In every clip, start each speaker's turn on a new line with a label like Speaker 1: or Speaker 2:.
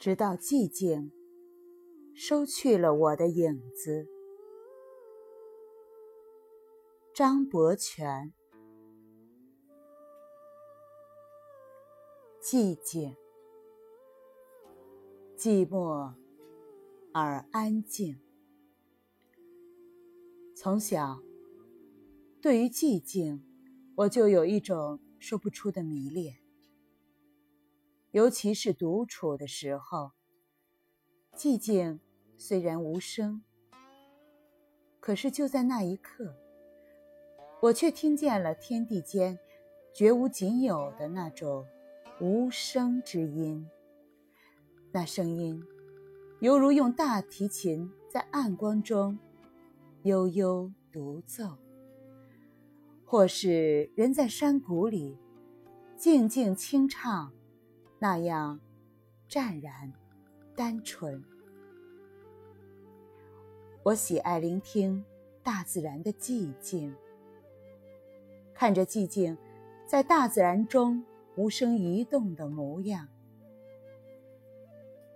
Speaker 1: 直到寂静收去了我的影子。张伯权，寂静，寂寞而安静。从小，对于寂静，我就有一种说不出的迷恋。尤其是独处的时候，寂静虽然无声，可是就在那一刻，我却听见了天地间绝无仅有的那种无声之音。那声音，犹如用大提琴在暗光中悠悠独奏，或是人在山谷里静静轻唱。那样湛然、单纯。我喜爱聆听大自然的寂静，看着寂静在大自然中无声移动的模样。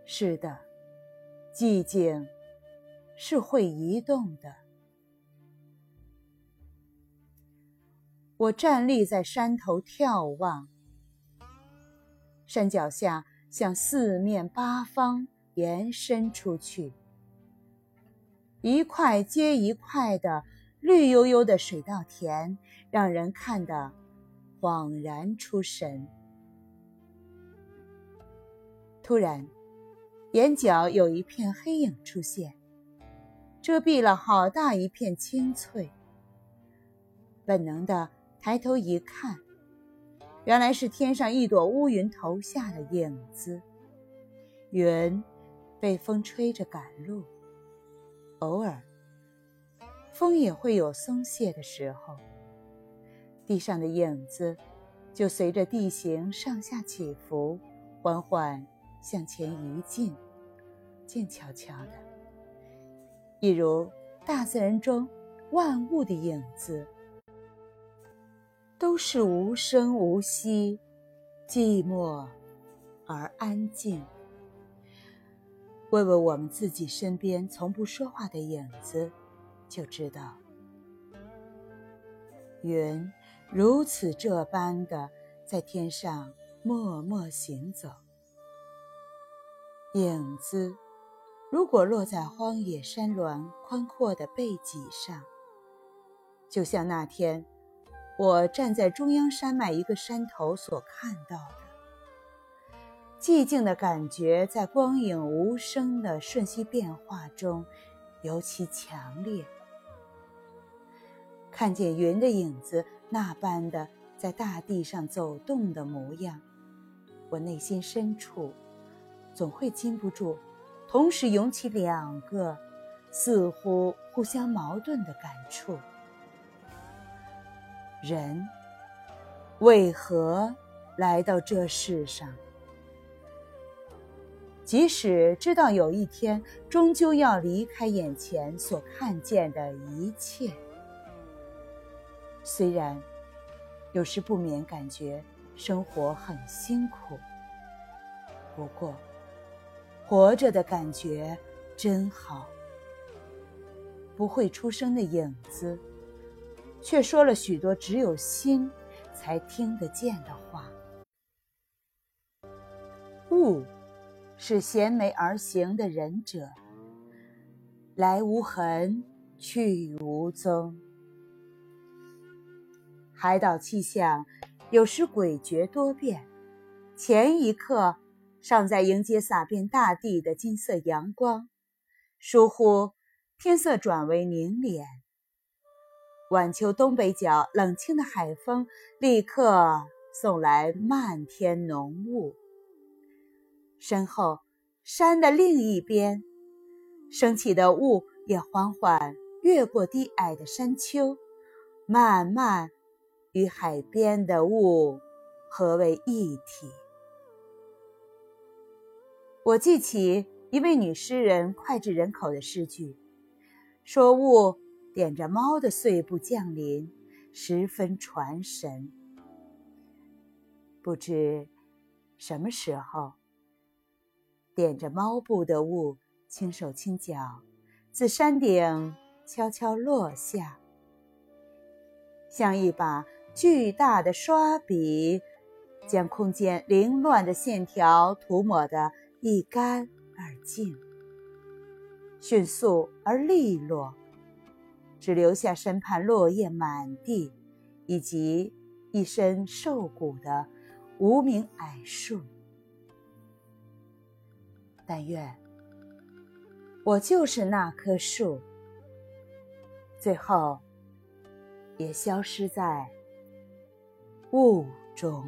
Speaker 1: 是的，寂静是会移动的。我站立在山头眺望。山脚下向四面八方延伸出去，一块接一块的绿油油的水稻田，让人看得恍然出神。突然，眼角有一片黑影出现，遮蔽了好大一片青翠。本能的抬头一看。原来是天上一朵乌云投下的影子，云被风吹着赶路，偶尔风也会有松懈的时候，地上的影子就随着地形上下起伏，缓缓向前移进，静悄悄的，一如大自然中万物的影子。都是无声无息、寂寞而安静。问问我们自己身边从不说话的影子，就知道，云如此这般的在天上默默行走。影子如果落在荒野山峦宽阔的背脊上，就像那天。我站在中央山脉一个山头所看到的寂静的感觉，在光影无声的瞬息变化中尤其强烈。看见云的影子那般的在大地上走动的模样，我内心深处总会禁不住同时涌起两个似乎互相矛盾的感触。人为何来到这世上？即使知道有一天终究要离开眼前所看见的一切，虽然有时不免感觉生活很辛苦，不过活着的感觉真好。不会出声的影子。却说了许多只有心才听得见的话。物，是衔枚而行的忍者，来无痕，去无踪。海岛气象有时诡谲多变，前一刻尚在迎接洒遍大地的金色阳光，疏忽天色转为凝敛。晚秋东北角冷清的海风，立刻送来漫天浓雾。身后山的另一边，升起的雾也缓缓越过低矮的山丘，慢慢与海边的雾合为一体。我记起一位女诗人脍炙人口的诗句，说雾。点着猫的碎步降临，十分传神。不知什么时候，点着猫步的雾，轻手轻脚，自山顶悄悄落下，像一把巨大的刷笔，将空间凌乱的线条涂抹得一干二净，迅速而利落，只留下身畔落叶满地，以及一身瘦骨的无名矮树。但愿我就是那棵树，最后也消失在雾中。